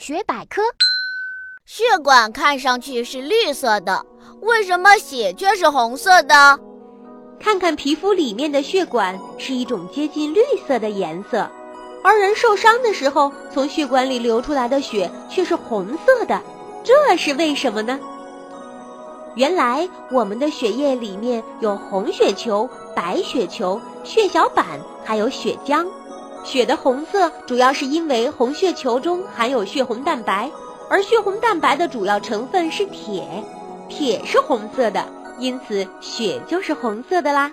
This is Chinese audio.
大学百科：血管看上去是绿色的，为什么血却是红色的？看看皮肤里面的血管是一种接近绿色的颜色，而人受伤的时候，从血管里流出来的血却是红色的，这是为什么呢？原来我们的血液里面有红血球、白血球、血小板，还有血浆。血的红色主要是因为红血球中含有血红蛋白，而血红蛋白的主要成分是铁，铁是红色的，因此血就是红色的啦。